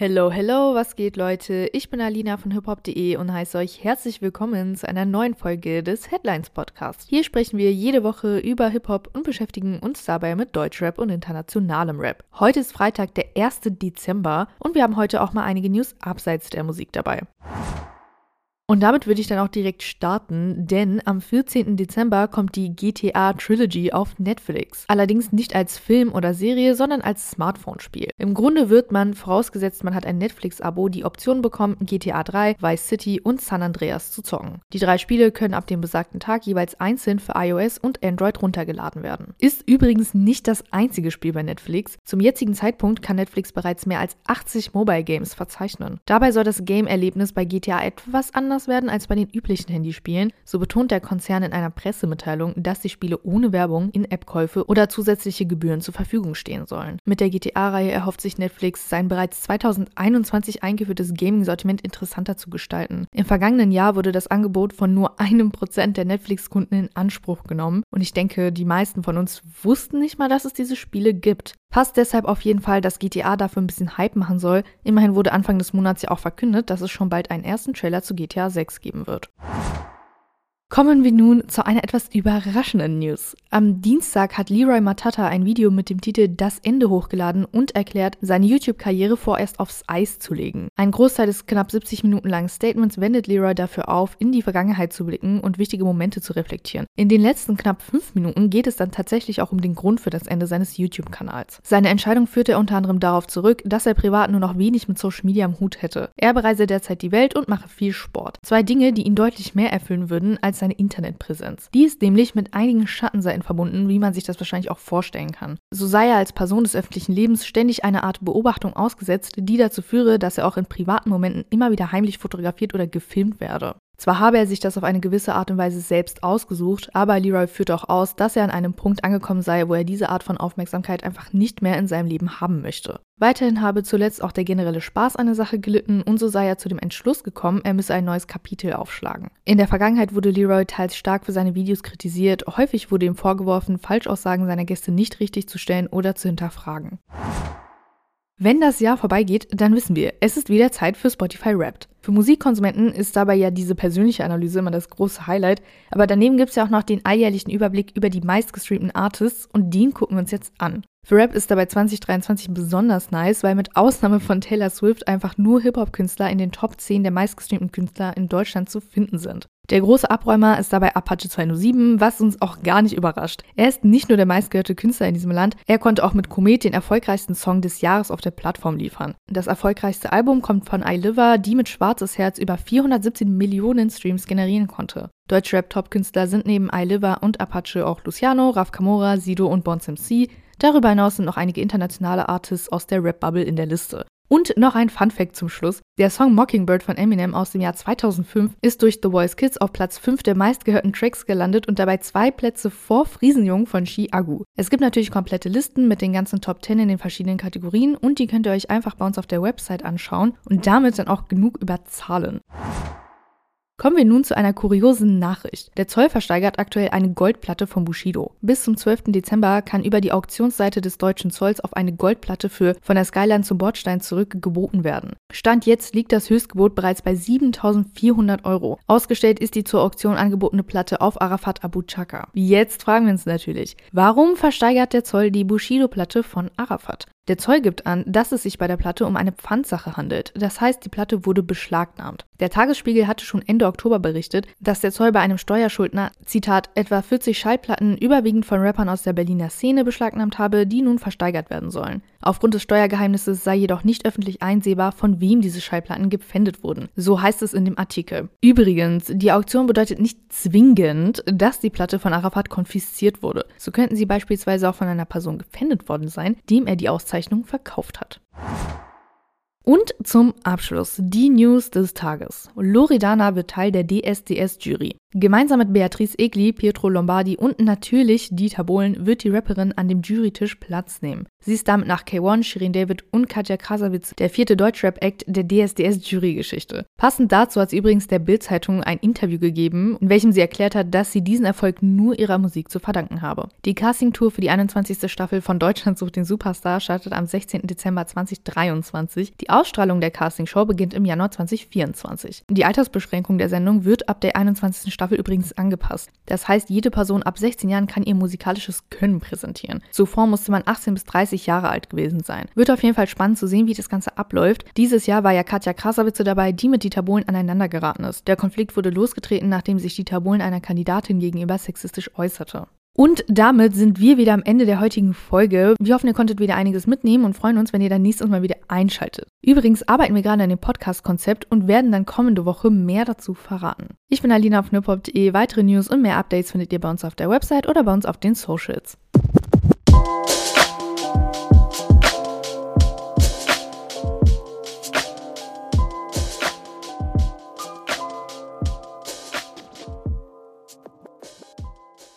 Hello, hello, was geht, Leute? Ich bin Alina von hiphop.de und heiße euch herzlich willkommen zu einer neuen Folge des Headlines Podcasts. Hier sprechen wir jede Woche über Hip-Hop und beschäftigen uns dabei mit Deutschrap und internationalem Rap. Heute ist Freitag, der 1. Dezember und wir haben heute auch mal einige News abseits der Musik dabei. Und damit würde ich dann auch direkt starten, denn am 14. Dezember kommt die GTA Trilogy auf Netflix. Allerdings nicht als Film oder Serie, sondern als Smartphone-Spiel. Im Grunde wird man, vorausgesetzt man hat ein Netflix-Abo, die Option bekommen, GTA 3, Vice City und San Andreas zu zocken. Die drei Spiele können ab dem besagten Tag jeweils einzeln für iOS und Android runtergeladen werden. Ist übrigens nicht das einzige Spiel bei Netflix. Zum jetzigen Zeitpunkt kann Netflix bereits mehr als 80 Mobile Games verzeichnen. Dabei soll das Game-Erlebnis bei GTA etwas anders anders werden als bei den üblichen Handyspielen, so betont der Konzern in einer Pressemitteilung, dass die Spiele ohne Werbung, In-App-Käufe oder zusätzliche Gebühren zur Verfügung stehen sollen. Mit der GTA-Reihe erhofft sich Netflix, sein bereits 2021 eingeführtes Gaming-Sortiment interessanter zu gestalten. Im vergangenen Jahr wurde das Angebot von nur einem Prozent der Netflix-Kunden in Anspruch genommen und ich denke, die meisten von uns wussten nicht mal, dass es diese Spiele gibt. Passt deshalb auf jeden Fall, dass GTA dafür ein bisschen Hype machen soll. Immerhin wurde Anfang des Monats ja auch verkündet, dass es schon bald einen ersten Trailer zu GTA 6 geben wird. Kommen wir nun zu einer etwas überraschenden News. Am Dienstag hat Leroy Matata ein Video mit dem Titel Das Ende hochgeladen und erklärt, seine YouTube-Karriere vorerst aufs Eis zu legen. Ein Großteil des knapp 70 Minuten langen Statements wendet Leroy dafür auf, in die Vergangenheit zu blicken und wichtige Momente zu reflektieren. In den letzten knapp 5 Minuten geht es dann tatsächlich auch um den Grund für das Ende seines YouTube-Kanals. Seine Entscheidung führte er unter anderem darauf zurück, dass er privat nur noch wenig mit Social Media am Hut hätte. Er bereise derzeit die Welt und mache viel Sport. Zwei Dinge, die ihn deutlich mehr erfüllen würden als seine Internetpräsenz. Die ist nämlich mit einigen Schattenseiten verbunden, wie man sich das wahrscheinlich auch vorstellen kann. So sei er als Person des öffentlichen Lebens ständig einer Art Beobachtung ausgesetzt, die dazu führe, dass er auch in privaten Momenten immer wieder heimlich fotografiert oder gefilmt werde. Zwar habe er sich das auf eine gewisse Art und Weise selbst ausgesucht, aber Leroy führt auch aus, dass er an einem Punkt angekommen sei, wo er diese Art von Aufmerksamkeit einfach nicht mehr in seinem Leben haben möchte. Weiterhin habe zuletzt auch der generelle Spaß an der Sache gelitten und so sei er zu dem Entschluss gekommen, er müsse ein neues Kapitel aufschlagen. In der Vergangenheit wurde Leroy teils stark für seine Videos kritisiert, häufig wurde ihm vorgeworfen, Falschaussagen seiner Gäste nicht richtig zu stellen oder zu hinterfragen. Wenn das Jahr vorbeigeht, dann wissen wir, es ist wieder Zeit für Spotify Wrapped. Für Musikkonsumenten ist dabei ja diese persönliche Analyse immer das große Highlight, aber daneben gibt es ja auch noch den alljährlichen Überblick über die meistgestreamten Artists und den gucken wir uns jetzt an. Für Rap ist dabei 2023 besonders nice, weil mit Ausnahme von Taylor Swift einfach nur Hip-Hop-Künstler in den Top 10 der meistgestreamten Künstler in Deutschland zu finden sind. Der große Abräumer ist dabei Apache 207, was uns auch gar nicht überrascht. Er ist nicht nur der meistgehörte Künstler in diesem Land, er konnte auch mit Komet den erfolgreichsten Song des Jahres auf der Plattform liefern. Das erfolgreichste Album kommt von iLiver, die mit Schwarzes Herz über 417 Millionen Streams generieren konnte. Deutschrap-Top-Künstler sind neben iLiver und Apache auch Luciano, Raf Kamora, Sido und Bons MC. Darüber hinaus sind noch einige internationale Artists aus der Rap-Bubble in der Liste. Und noch ein Fun Fact zum Schluss. Der Song Mockingbird von Eminem aus dem Jahr 2005 ist durch The Voice Kids auf Platz 5 der meistgehörten Tracks gelandet und dabei zwei Plätze vor Friesenjung von Shi Agu. Es gibt natürlich komplette Listen mit den ganzen Top 10 in den verschiedenen Kategorien und die könnt ihr euch einfach bei uns auf der Website anschauen und damit dann auch genug über Zahlen. Kommen wir nun zu einer kuriosen Nachricht. Der Zoll versteigert aktuell eine Goldplatte von Bushido. Bis zum 12. Dezember kann über die Auktionsseite des deutschen Zolls auf eine Goldplatte für von der Skyline zum Bordstein zurück geboten werden. Stand jetzt liegt das Höchstgebot bereits bei 7400 Euro. Ausgestellt ist die zur Auktion angebotene Platte auf Arafat Abu Chaka. Jetzt fragen wir uns natürlich, warum versteigert der Zoll die Bushido-Platte von Arafat? Der Zoll gibt an, dass es sich bei der Platte um eine Pfandsache handelt. Das heißt, die Platte wurde beschlagnahmt. Der Tagesspiegel hatte schon Ende Oktober berichtet, dass der Zoll bei einem Steuerschuldner, Zitat, etwa 40 Schallplatten überwiegend von Rappern aus der Berliner Szene beschlagnahmt habe, die nun versteigert werden sollen. Aufgrund des Steuergeheimnisses sei jedoch nicht öffentlich einsehbar, von wem diese Schallplatten gepfändet wurden. So heißt es in dem Artikel. Übrigens, die Auktion bedeutet nicht zwingend, dass die Platte von Arafat konfisziert wurde. So könnten sie beispielsweise auch von einer Person gepfändet worden sein, dem er die Auszeichnung verkauft hat. Und zum Abschluss die News des Tages. Loredana wird Teil der DSDS-Jury. Gemeinsam mit Beatrice Egli, Pietro Lombardi und natürlich Dieter Bohlen wird die Rapperin an dem Jurytisch Platz nehmen. Sie ist damit nach K1, Shirin David und Katja Krasavitz der vierte Deutschrap-Act der DSDS-Jurygeschichte. Passend dazu hat sie übrigens der Bild-Zeitung ein Interview gegeben, in welchem sie erklärt hat, dass sie diesen Erfolg nur ihrer Musik zu verdanken habe. Die Casting-Tour für die 21. Staffel von Deutschland sucht den Superstar startet am 16. Dezember 2023. Die Ausstrahlung der Castingshow beginnt im Januar 2024. Die Altersbeschränkung der Sendung wird ab der 21. Staffel übrigens angepasst. Das heißt, jede Person ab 16 Jahren kann ihr musikalisches Können präsentieren. Zuvor musste man 18 bis 30 Jahre alt gewesen sein. Wird auf jeden Fall spannend zu sehen, wie das Ganze abläuft. Dieses Jahr war ja Katja Krasavitze dabei, die mit Dieter Bohlen aneinander geraten ist. Der Konflikt wurde losgetreten, nachdem sich Dieter Bohlen einer Kandidatin gegenüber sexistisch äußerte. Und damit sind wir wieder am Ende der heutigen Folge. Wir hoffen, ihr konntet wieder einiges mitnehmen und freuen uns, wenn ihr dann nächstes Mal wieder einschaltet. Übrigens arbeiten wir gerade an dem Podcast-Konzept und werden dann kommende Woche mehr dazu verraten. Ich bin Alina auf nipop.de. Weitere News und mehr Updates findet ihr bei uns auf der Website oder bei uns auf den Socials.